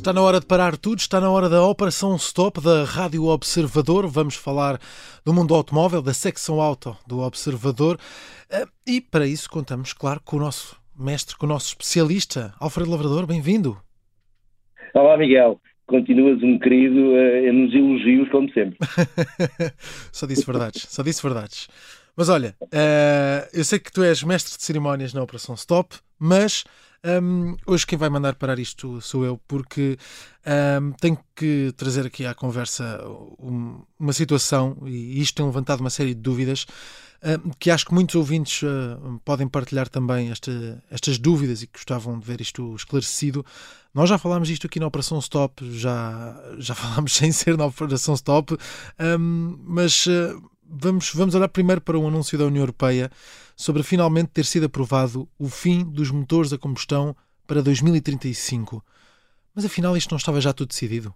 Está na hora de parar tudo, está na hora da Operação Stop da Rádio Observador. Vamos falar do mundo automóvel, da secção auto do Observador. Eh, e para isso contamos, claro, com o nosso mestre, com o nosso especialista, Alfredo Lavrador. Bem-vindo. Olá, Miguel. Continuas um querido uh, nos elogios, como sempre. só disse verdades, só disse verdades. Mas olha, uh, eu sei que tu és mestre de cerimónias na Operação Stop, mas um, hoje quem vai mandar parar isto sou eu, porque um, tenho que trazer aqui à conversa uma situação, e isto tem levantado uma série de dúvidas, um, que acho que muitos ouvintes uh, podem partilhar também esta, estas dúvidas e que gostavam de ver isto esclarecido. Nós já falámos disto aqui na Operação Stop, já, já falámos sem ser na Operação Stop, mas uh, vamos, vamos olhar primeiro para um anúncio da União Europeia sobre finalmente ter sido aprovado o fim dos motores a combustão para 2035. Mas afinal isto não estava já tudo decidido?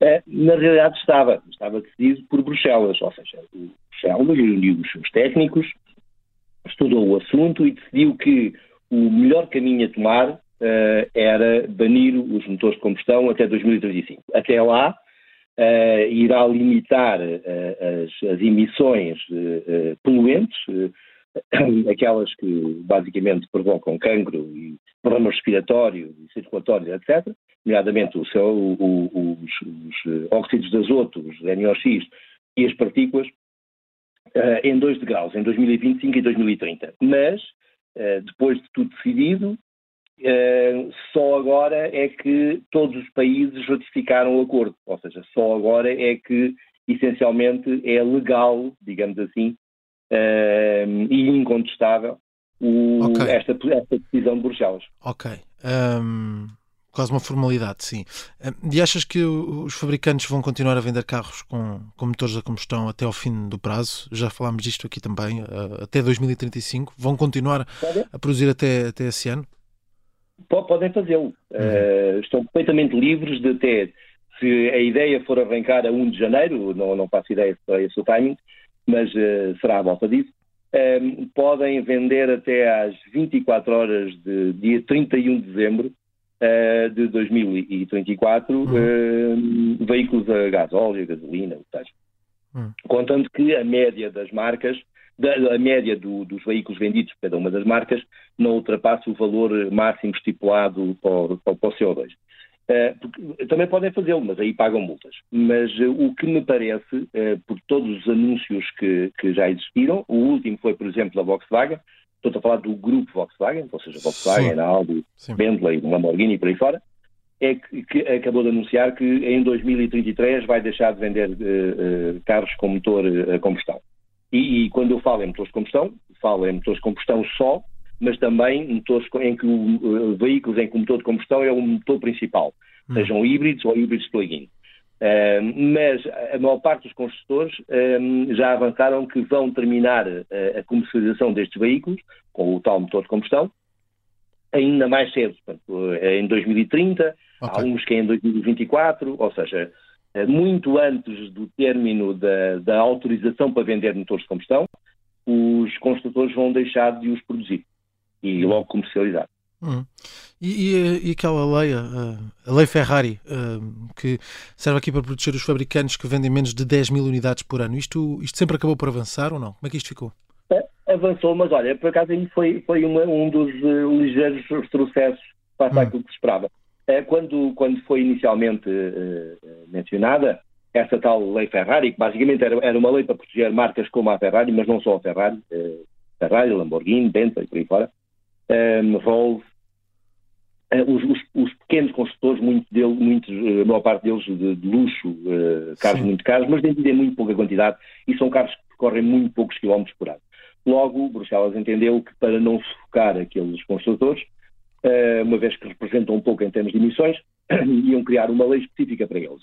É, na realidade estava. Estava decidido por Bruxelas, ou seja, Bruxelas reuniu os seus técnicos, estudou o assunto e decidiu que o melhor caminho a tomar uh, era banir os motores de combustão até 2035. Até lá, uh, irá limitar uh, as, as, emissões poluentes, aquelas que basicamente provocam cancro e problema respiratório e circulatório, etc., nomeadamente o o, o, os, os, óxidos de azoto, os NOx e as partículas, em 2 graus, em 2025 e 2030. Mas, depois de tudo decidido, Uh, só agora é que todos os países ratificaram o acordo, ou seja, só agora é que essencialmente é legal, digamos assim, uh, e incontestável o, okay. esta, esta, decisão de Bruxelas. Ok. Um, quase uma formalidade, sim. Um, e achas que os fabricantes vão continuar a vender carros com, com motores a combustão até ao fim do prazo? Já falámos disto aqui também, uh, até 2035. Vão continuar a produzir até, até esse ano? Podem fazê-lo. Uhum. Uh, estão completamente livres de ter, se a ideia for arrancar a 1 de janeiro, não, não faço ideia para esse o timing, mas uh, será à volta disso, uh, podem vender até às 24 horas de dia 31 de dezembro de 2034 uhum. veículos a gás óleo, gasolina, o que seja. Uhum. Contando que a média das marcas da, a média do, dos veículos vendidos por cada uma das marcas não ultrapassa o valor máximo estipulado para o, para o CO2. Uh, também podem fazê-lo, mas aí pagam multas. Mas uh, o que me parece, uh, por todos os anúncios que, que, já existiram, o último foi, por exemplo, da Volkswagen, estou a falar do grupo Volkswagen, ou seja, Volkswagen, Sim. Audi, Sim. Bentley, Lamborghini e por aí fora, é que, que, acabou de anunciar que em 2033 vai deixar de vender carros com motor a combustão. E, e, quando eu falo em motores de combustão, falo em motores de combustão só, mas também motores em que o, uh, veículos em que o motor de combustão é o motor principal, hum. sejam híbridos ou híbridos plug-in. Uh, mas a maior parte dos construtores uh, já avançaram que vão terminar a comercialização destes veículos com o tal motor de combustão ainda mais cedo, portanto, em 2030, okay. há uns que é em 2024, ou seja, muito antes do término da, da, autorização para vender motores de combustão, os construtores vão deixar de os produzir e logo comercializar. Hum. E, e, e, aquela lei, a, a lei Ferrari, uh, que serve aqui para proteger os fabricantes que vendem menos de 10 mil unidades por ano, isto, isto sempre acabou por avançar ou não? Como é que isto ficou? Avançou, mas olha, por acaso foi, foi uma, um dos ligeiros retrocessos para hum. aquilo que se esperava. Eh, quando, quando foi inicialmente uh, mencionada, essa tal lei Ferrari, que basicamente era, era, uma lei para proteger marcas como a Ferrari, mas não só a Ferrari, uh, Ferrari, Lamborghini, Bentley, por aí fora, um, Rolls, uh, os, os, os, pequenos construtores, muitos deles, muitos, a maior parte deles de, de luxo, carros Sim. muito caros, mas vendem muito pouca quantidade e são carros que percorrem muito poucos quilómetros por ano. Logo, Bruxelas entendeu que para não sufocar aqueles construtores, eh, uma vez que representam um pouco em termos de emissões, iam criar uma lei específica para eles.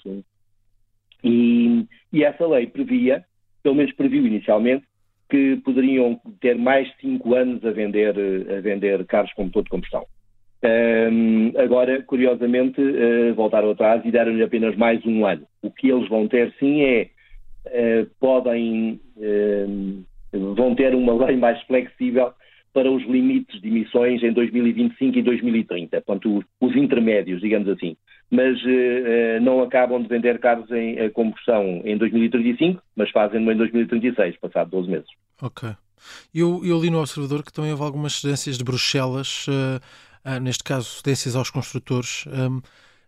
E, e, essa lei previa, pelo menos previu inicialmente, que poderiam ter mais 5 anos a vender, a vender carros com motor de combustão. Um, agora, curiosamente, uh, voltaram atrás e deram-lhe apenas mais um ano. O que eles vão ter, sim, é uh, podem uh, vão ter uma lei mais flexível para os limites de emissões em 2025 e 2030, portanto, os intermédios, digamos assim. mas uh, não acabam de vender carros em combustão em 2035, mas fazem-no em 2036, passado 12 meses. Ok. Eu, eu li no Observador que também houve algumas cedências de Bruxelas, uh, uh, neste caso cedências aos construtores. Um,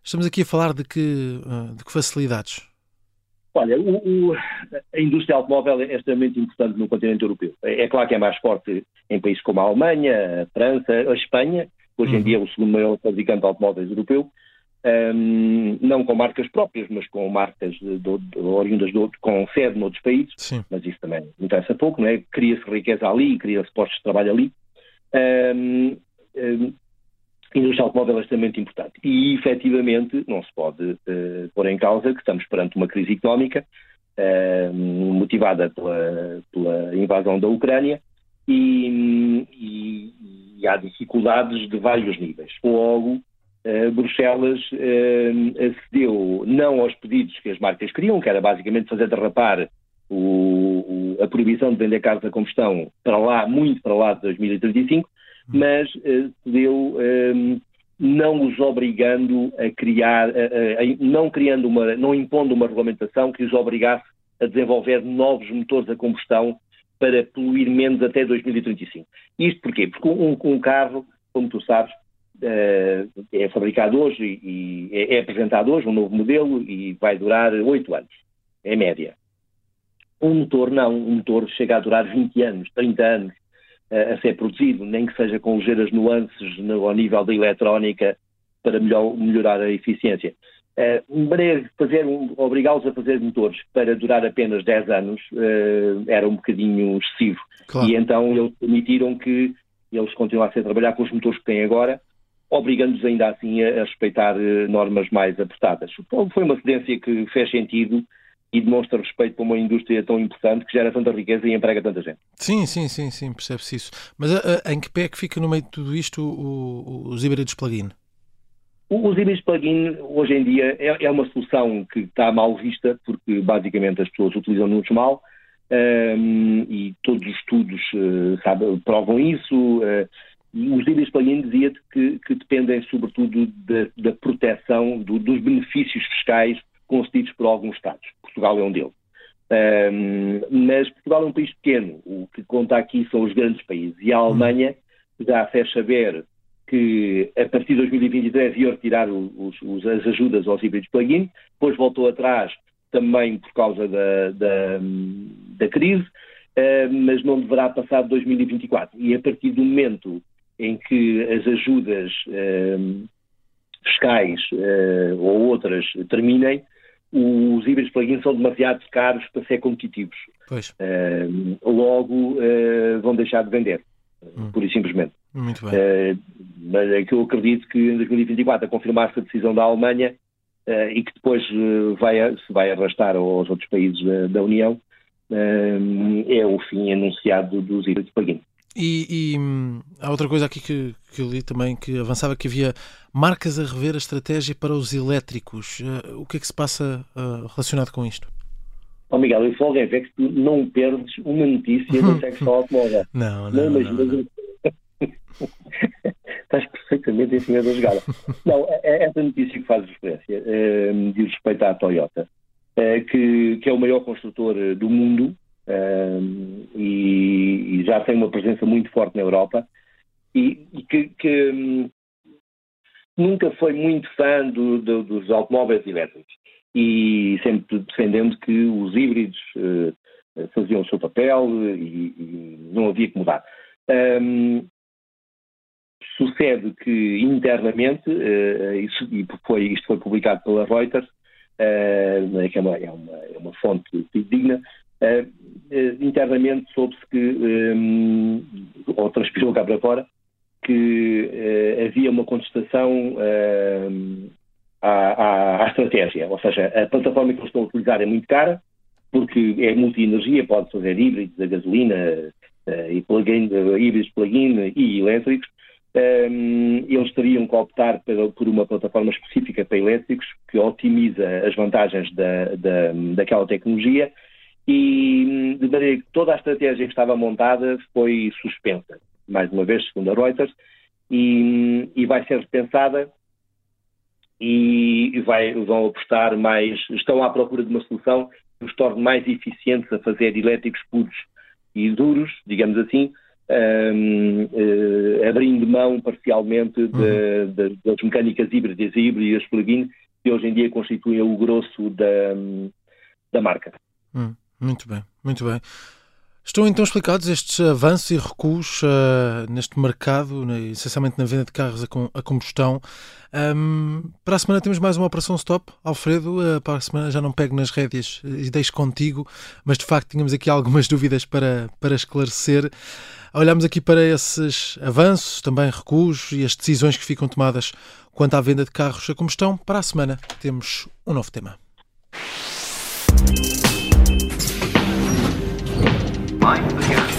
estamos aqui a falar de que, de que facilidades? Olha, o, o, a indústria automóvel é extremamente importante no continente europeu. É, é, claro que é mais forte em países como a Alemanha, a França, a Espanha, hoje em uhum. dia é o segundo maior fabricante de automóveis europeu, um, não com marcas próprias, mas com marcas de, de, de, oriundas de outro, com sede noutros países, Sim. mas isso também interessa pouco, não é? Cria-se riqueza ali, cria-se postos de trabalho ali. Um, um, a indústria automóvel é extremamente importante. E, efetivamente, não se pode uh, pôr em causa que estamos perante uma crise económica uh, motivada pela, pela, invasão da Ucrânia e, e, e, há dificuldades de vários níveis. Logo, uh, Bruxelas acedeu não aos pedidos que as marcas queriam, que era basicamente fazer derrapar o, o, a proibição de vender carros a combustão para lá, muito para lá de 2035, mas uh, deu um, não os obrigando a criar, a, a, não criando uma, não impondo uma regulamentação que os obrigasse a desenvolver novos motores a combustão para poluir menos até 2035. Isto porquê? Porque um, um carro, como tu sabes, uh, é fabricado hoje e, é, é apresentado hoje, um novo modelo, e vai durar 8 anos, é média. Um motor não, um motor chega a durar 20 anos, 30 anos a ser produzido, nem que seja com ligeiras nuances no, ao nível da eletrónica para melhor, melhorar a eficiência. Uh, fazer um, obrigá-los a fazer motores para durar apenas 10 anos uh, era um bocadinho excessivo. Claro. E então eles permitiram que eles continuassem a trabalhar com os motores que têm agora, obrigando-os ainda assim a, a respeitar uh, normas mais apertadas. Foi uma cedência que fez sentido e demonstra respeito para uma indústria tão importante que gera tanta riqueza e emprega tanta gente. Sim, sim, sim, sim percebe-se isso. Mas a, a, em que pé é que fica no meio de tudo isto o, o, os híbridos plug-in? Os híbridos plug-in, hoje em dia, é, é, uma solução que está mal vista, porque basicamente as pessoas utilizam-nos mal, um, e todos os estudos uh, sabe, provam isso. Uh, os híbridos plug-in dizia-te que, que, dependem sobretudo da, da proteção, do, dos benefícios fiscais concedidos por alguns Estados. Portugal é um deles. Um, mas Portugal é um país pequeno. O que conta aqui são os grandes países. E a Alemanha já fez saber que a partir de 2023 ia retirar os, os, as ajudas aos híbridos plug-in, depois voltou atrás também por causa da, da, da crise, uh, mas não deverá passar de 2024. E a partir do momento em que as ajudas uh, fiscais uh, ou outras terminem, os híbridos plug-in são demasiado caros para ser competitivos. Uh, logo uh, vão deixar de vender, hum. pura e simplesmente. Muito bem. Uh, mas é que eu acredito que em 2024, a confirmar-se a decisão da Alemanha e que depois vai, se vai arrastar aos outros países da, da União, é o fim anunciado dos híbridos plug-in. E, e hum, há outra coisa aqui que, que eu li também que avançava que havia marcas a rever a estratégia para os elétricos. Uh, o que é que se passa uh, relacionado com isto? Oh, Miguel, eu só ver que tu não perdes uma notícia do sexo automóvel. Não, não, não. Mas, não, não. Estás perfeitamente em cima da jogada. não, é, é essa notícia que faz referência uh, diz respeito à Toyota, que, que é o maior construtor do mundo uh, e, e, já tem uma presença muito forte na Europa e, e que, que um, nunca foi muito fã do, do, dos automóveis elétricos e sempre defendendo que os híbridos uh, faziam o seu papel e, e, não havia que mudar. Um, sucede que internamente, uh, isso, e foi, isto foi publicado pela Reuters, uh, que é uma, é uma, é uma fonte digna, Uh, internamente soube-se que, um, ou transpirou cá para fora, que uh, havia uma contestação à, à, estratégia. Ou seja, a plataforma que eles estão a utilizar é muito cara, porque é multi-energia, pode fazer híbridos a gasolina e plug-in, híbridos plug-in e elétricos. Eles teriam que optar por, uma plataforma específica para elétricos que otimiza as vantagens da, da, daquela tecnologia e de maneira que toda a estratégia que estava montada foi suspensa, mais uma vez, segundo a Reuters, e, e vai ser repensada e vai, vão apostar mais, estão à procura de uma solução que os torne mais eficientes a fazer elétricos puros e duros, digamos assim, um, uh, eh, abrindo mão parcialmente de, uhum. de, das mecânicas híbridas e híbridas plug-in, que hoje em dia constituem o grosso da, da marca. Hum, muito bem, muito bem. Estão então explicados estes avanços e recuos uh, neste mercado, né, essencialmente na venda de carros a, com, a combustão. Um, para a semana temos mais uma operação stop. Alfredo, uh, para a semana já não pego nas rédeas e deixo contigo, mas de facto tínhamos aqui algumas dúvidas para, para esclarecer. Olhamos aqui para esses avanços, também recuos e as decisões que ficam tomadas quanto à venda de carros a combustão. Para a semana temos um novo tema. Mind the.